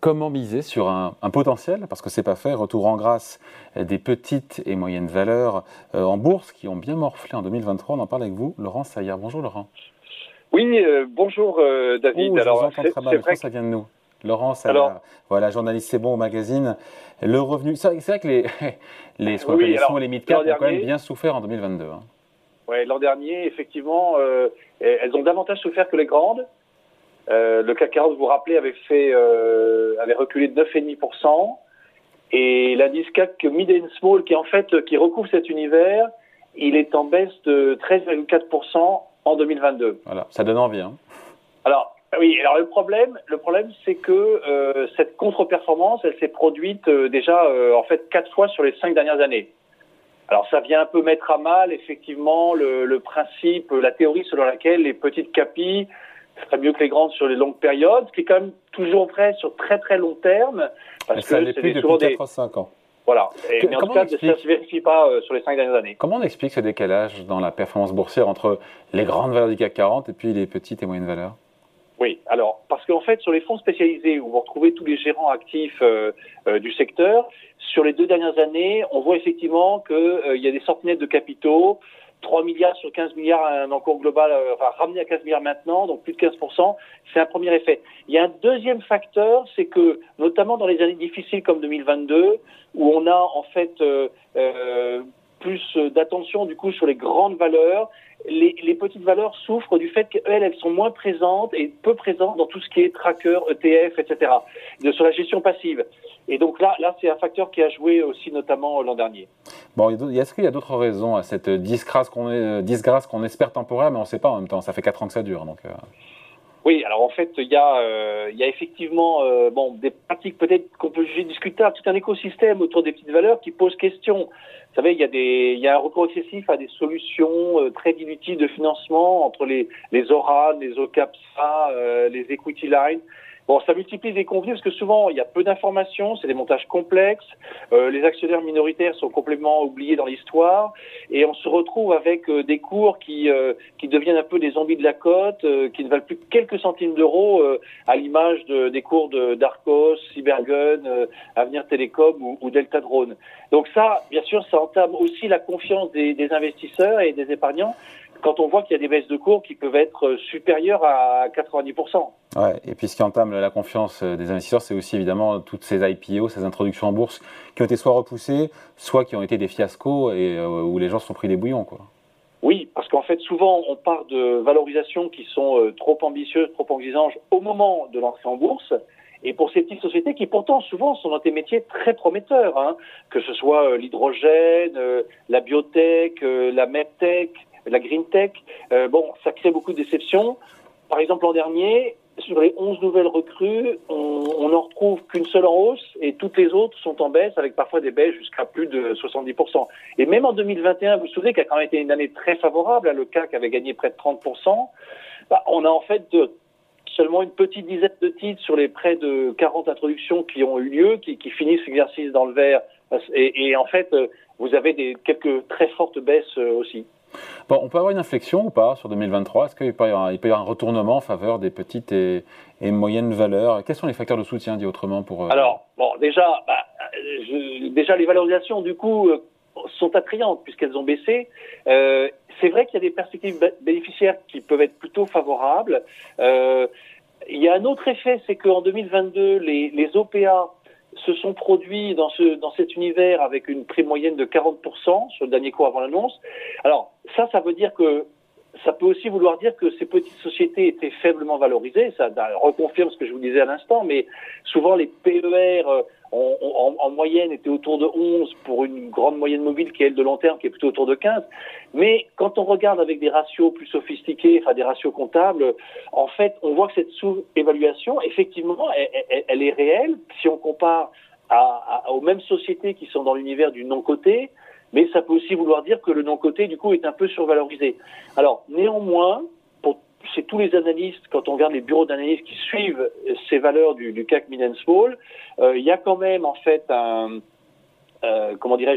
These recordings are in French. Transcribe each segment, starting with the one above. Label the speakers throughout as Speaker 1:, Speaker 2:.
Speaker 1: Comment miser sur un, potentiel, parce que c'est pas fait, retour en grâce des petites et moyennes valeurs euh, en bourse qui ont bien morflé en 2023 On en parle avec vous, Laurent Saillard. Bonjour Laurent.
Speaker 2: Oui, euh, bonjour euh, David.
Speaker 1: je Alors, vous très mal, ça vient de nous. Laurent Saillard, voilà, journaliste C'est bon au magazine. Le revenu, c'est vrai que les, les, les, les mid-cap ont quand même bien souffert en 2022. Hein.
Speaker 2: Oui, l'an dernier, effectivement, elles ont davantage souffert que les grandes. Euh, le CAC 40, vous vous rappelez, avait fait, euh, avait reculé de 9,5%. Et l'indice CAC Mid and Small, qui en fait, qui recouvre cet univers, il est en baisse de 13,4% en 2022.
Speaker 1: Voilà, ça donne envie. Hein.
Speaker 2: Alors, oui, alors le problème, le problème, c'est que euh, cette contre-performance, elle s'est produite euh, déjà euh, en fait quatre fois sur les cinq dernières années. Alors ça vient un peu mettre à mal effectivement le, le principe, la théorie selon laquelle les petites capis serait mieux que les grandes sur les longues périodes, ce qui est quand même toujours vrai sur très très long terme.
Speaker 1: Parce que c'est depuis 4 5 ans.
Speaker 2: Voilà. mais en tout cas, ça ne se vérifie pas euh, sur les 5 dernières années.
Speaker 1: Comment on explique ce décalage dans la performance boursière entre les grandes valeurs du CAC 40 et puis les petites et moyennes valeurs?
Speaker 2: Oui, alors parce qu'en fait sur les fonds spécialisés où vous retrouvez tous les gérants actifs euh, euh, du secteur, sur les deux dernières années, on voit effectivement qu'il y a des centenaires de capitaux 3 milliards sur 15 milliards, un encours global, euh, enfin, ramené à 15 milliards maintenant, donc plus de 15%, c'est un premier effet. Il y a un deuxième facteur, c'est que, notamment dans les années difficiles comme 2022, où on a en fait euh, euh, plus d'attention du coup sur les grandes valeurs, les, petites valeurs souffrent du fait qu'elles, elles sont moins présentes et peu présentes dans tout ce qui est tracker, ETF, etc., de, sur la gestion passive. Et donc là, là c'est un facteur qui a joué aussi notamment l'an dernier.
Speaker 1: Bon, est-ce qu'il y a d'autres raisons à cette disgrâce qu'on, disgrâce qu'on espère temporaire, mais on ne sait pas en même temps, ça fait 4 ans que ça dure. Donc, euh.
Speaker 2: Oui, alors en fait, il y a, euh, il y a effectivement euh, bon, des pratiques peut-être qu'on peut juger discutables, tout un écosystème autour des petites valeurs qui pose question. Vous savez, il y a, des, il y a un recours excessif à des solutions euh, très inutiles de financement entre les, les ORAN, les OCAPSA, euh, les Equity Lines. Bon, ça multiplie les convenus parce que souvent il y a peu d'informations, c'est des montages complexes, euh, les actionnaires minoritaires sont complètement oubliés dans l'histoire et on se retrouve avec euh, des cours qui euh, qui deviennent un peu des zombies de la côte, qui ne valent plus que quelques centimes d'euros à l'image de, des cours de d'Arcos, Cybergun, Avenir Télécom ou, ou, Delta Drone. Donc ça, bien sûr, ça entame aussi la confiance des, des investisseurs et des épargnants quand on voit qu'il y a des baisses de cours qui peuvent être supérieures à 90%.
Speaker 1: Ouais, et puis ce qui entame la confiance euh, des investisseurs, c'est aussi évidemment toutes ces IPO, ces introductions en bourse qui ont été soit repoussées, soit qui ont été des fiascos et euh, où les gens se sont pris des bouillons. Quoi.
Speaker 2: Oui, parce qu'en fait, souvent, on part de valorisations qui sont euh, trop ambitieuses, trop exigeantes au moment de l'entrée en bourse. Et pour ces petites sociétés qui pourtant souvent sont dans des métiers très prometteurs, hein, que ce soit l'hydrogène, la biotech, la medtech, la green tech, bon, ça crée beaucoup de déceptions. Par exemple, l'an dernier, sur les 11 nouvelles recrues, on n'en retrouve qu'une seule en hausse et toutes les autres sont en baisse avec parfois des baisses jusqu'à plus de 70%. Et même en 2021, vous vous souvenez qu'il a quand même été une année très favorable, hein, le CAC avait gagné près de 30%, bah, on a en fait seulement une petite dizaine de titres sur les près de 40 introductions qui ont eu lieu, qui, finissent l'exercice dans le vert. Et, en fait, euh, vous avez quelques très fortes baisses euh, aussi.
Speaker 1: Bon, on peut avoir une inflexion ou pas sur 2023 Est-ce qu'il peut, y avoir, un retournement en faveur des petites et, moyennes valeurs? Quels sont les facteurs de soutien, dit autrement pour,
Speaker 2: euh, Alors, bon, déjà, bah, déjà les valorisations, du coup, euh, sont attrayantes puisqu'elles ont baissé. Euh, c'est vrai qu'il y a des perspectives bénéficiaires qui peuvent être plutôt favorables. il y a un autre effet, c'est qu'en 2022, les, les OPA se sont produits dans, ce, dans cet univers avec une prime moyenne de 40% sur le dernier cours avant l'annonce. Alors ça, ça veut dire que ça peut aussi vouloir dire que ces petites sociétés étaient faiblement valorisées. Ça reconfirme ce que je vous disais à l'instant, mais souvent les PER euh, en, en, moyenne étaient autour de 11 pour une grande moyenne mobile qui est elle de long terme, qui est plutôt autour de 15. Mais quand on regarde avec des ratios plus sophistiqués, enfin des ratios comptables, en fait, on voit que cette sous-évaluation, effectivement, elle, est réelle si on compare aux mêmes sociétés qui sont dans l'univers du non-coté mais ça peut aussi vouloir dire que le non-coté, du coup, est un peu survalorisé. Alors, néanmoins, c'est tous les analystes, quand on regarde les bureaux d'analyse qui suivent ces valeurs du, CAC Mid Small, euh, il y a quand même, en fait, euh,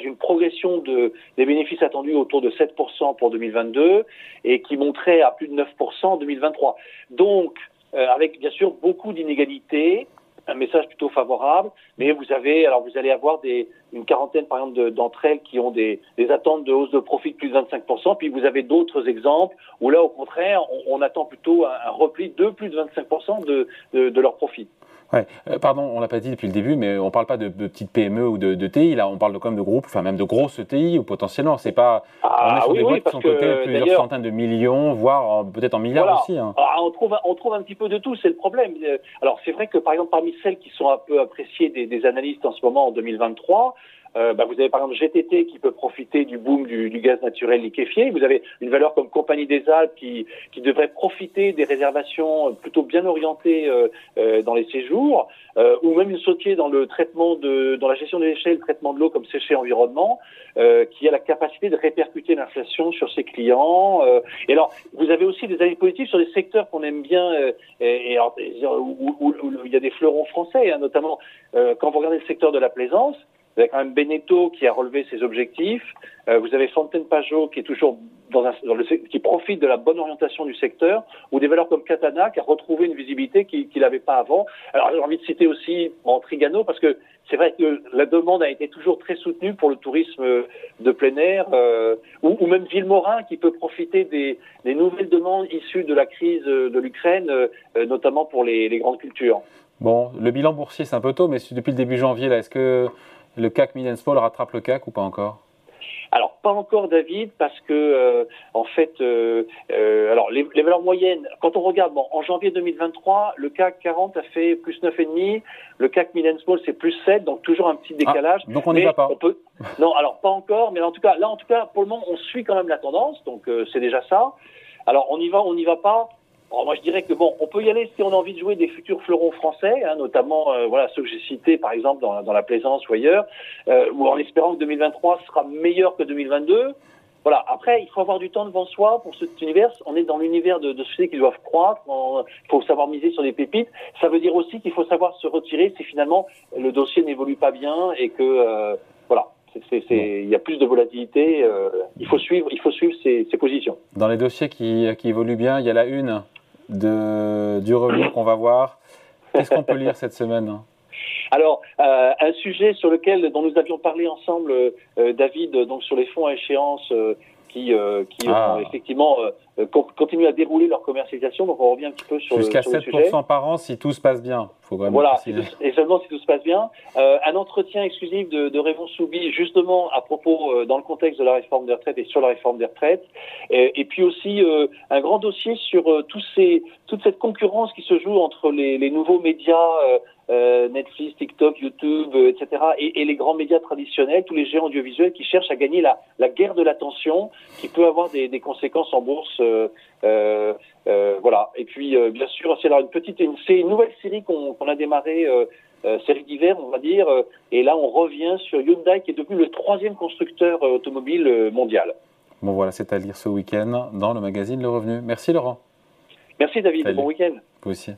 Speaker 2: une progression de, des bénéfices attendus autour de 7% pour 2022 et qui monterait à plus de 9% en 2023. Donc, euh, avec bien sûr beaucoup d'inégalités, un message plutôt favorable, mais vous avez, alors vous allez avoir des, une quarantaine par exemple d'entre elles qui ont des, attentes de hausse de profit de plus de 25%, puis vous avez d'autres exemples où là au contraire on, attend plutôt un, un, repli de plus de 25% de, de, de leur profit.
Speaker 1: Ouais. Euh, pardon, on l'a pas dit depuis le début, mais on parle pas de, de petites PME ou de, de, TI. Là, on parle de, quand même de groupes, enfin même de grosses TI ou potentiellement. C'est pas.
Speaker 2: Ah,
Speaker 1: on est sur
Speaker 2: oui,
Speaker 1: des boîtes
Speaker 2: oui,
Speaker 1: qui sont cotées plusieurs centaines de millions, voire peut-être en milliards
Speaker 2: voilà.
Speaker 1: aussi. Hein.
Speaker 2: Ah, on trouve, on trouve un petit peu de tout. C'est le problème. Euh, Alors c'est vrai que par exemple parmi celles qui sont un peu appréciées des, des analystes en ce moment en 2023. Euh, bah, vous avez par exemple GTT qui peut profiter du boom du, du, gaz naturel liquéfié. Vous avez une valeur comme Compagnie des Alpes qui, qui devrait profiter des réservations plutôt bien orientées euh, euh, dans les séjours, euh, ou même une sautier dans le traitement de, dans la gestion des déchets, le traitement de l'eau comme séché environnement, euh, qui a la capacité de répercuter l'inflation sur ses clients. Euh. et alors, vous avez aussi des avis positifs sur des secteurs qu'on aime bien, et, et alors, où, où, où, il y a des fleurons français, hein, notamment quand vous regardez le secteur de la plaisance. Vous avez quand même Beneteau qui a relevé ses objectifs. Euh, vous avez Fontaine Pajot qui est toujours dans, un, dans qui profite de la bonne orientation du secteur, ou des valeurs comme Katana qui a retrouvé une visibilité qu'il n'avait pas avant. Alors j'ai envie de citer aussi en Trigano parce que c'est vrai que la demande a été toujours très soutenue pour le tourisme de plein air, euh, ou, ou, même Villemorin qui peut profiter des, des, nouvelles demandes issues de la crise de l'Ukraine, euh, notamment pour les, les grandes cultures.
Speaker 1: Bon, le bilan boursier c'est un peu tôt, mais depuis le début janvier, là, est-ce que le CAC Midensmall rattrape le CAC ou pas encore?
Speaker 2: Alors pas encore David parce que euh, en fait euh, euh, alors les, les, valeurs moyennes quand on regarde bon en janvier 2023 le CAC 40 a fait plus 9,5 le CAC Mid Small c'est plus 7 donc toujours un petit décalage.
Speaker 1: ah, donc on n'y va pas.
Speaker 2: on peut non alors pas encore mais en tout cas là en tout cas pour le moment on suit quand même la tendance donc c'est déjà ça. Alors on y va on n'y va pas alors moi, je dirais que bon, on peut y aller si on a envie de jouer des futurs fleurons français, hein, notamment euh, voilà ceux que j'ai cités par exemple dans, dans, la plaisance ou ailleurs, euh, ou en espérant que 2023 sera meilleur que 2022. Voilà. Après, il faut avoir du temps devant soi pour cet univers. On est dans l'univers de, de sociétés qui doivent croître. Il faut savoir miser sur des pépites. Ça veut dire aussi qu'il faut savoir se retirer si finalement le dossier n'évolue pas bien et que euh, voilà. il y a plus de volatilité. Euh, il faut suivre, il faut suivre ces, ces positions.
Speaker 1: Dans les dossiers qui, qui évoluent bien, il y a la une du revenu qu'on va voir. Qu'est-ce qu'on peut lire cette semaine
Speaker 2: alors, euh, un sujet sur lequel, dont nous avions parlé ensemble, euh, David, donc sur les fonds à échéance euh, qui, qui ah. effectivement continuent à dérouler leur commercialisation. Donc, on revient un petit peu sur
Speaker 1: Jusqu'à
Speaker 2: le, sur
Speaker 1: 7%
Speaker 2: le
Speaker 1: par an si tout se passe bien.
Speaker 2: Faut voilà, et seulement si tout se passe bien. un entretien exclusif de, de Raymond Soubi, justement à propos, dans le contexte de la réforme des retraites et sur la réforme des retraites. Et, et puis aussi un grand dossier sur tous ces, toute cette concurrence qui se joue entre les, les nouveaux médias euh, Netflix, TikTok, YouTube, euh, etc. Et, et, les grands médias traditionnels, tous les géants audiovisuels qui cherchent à gagner la, la guerre de l'attention, qui peut avoir des, des conséquences en bourse. Euh, voilà. Et puis, bien sûr, c'est une petite, une, c'est une nouvelle série qu'on qu'on a démarré. série d'hiver, on va dire, et là on revient sur Hyundai qui est devenu le troisième constructeur automobile mondial.
Speaker 1: Bon voilà, c'est à lire ce week-end dans le magazine Le Revenu. Merci Laurent.
Speaker 2: Merci David,
Speaker 1: Salut.
Speaker 2: bon week-end.
Speaker 1: Vous aussi.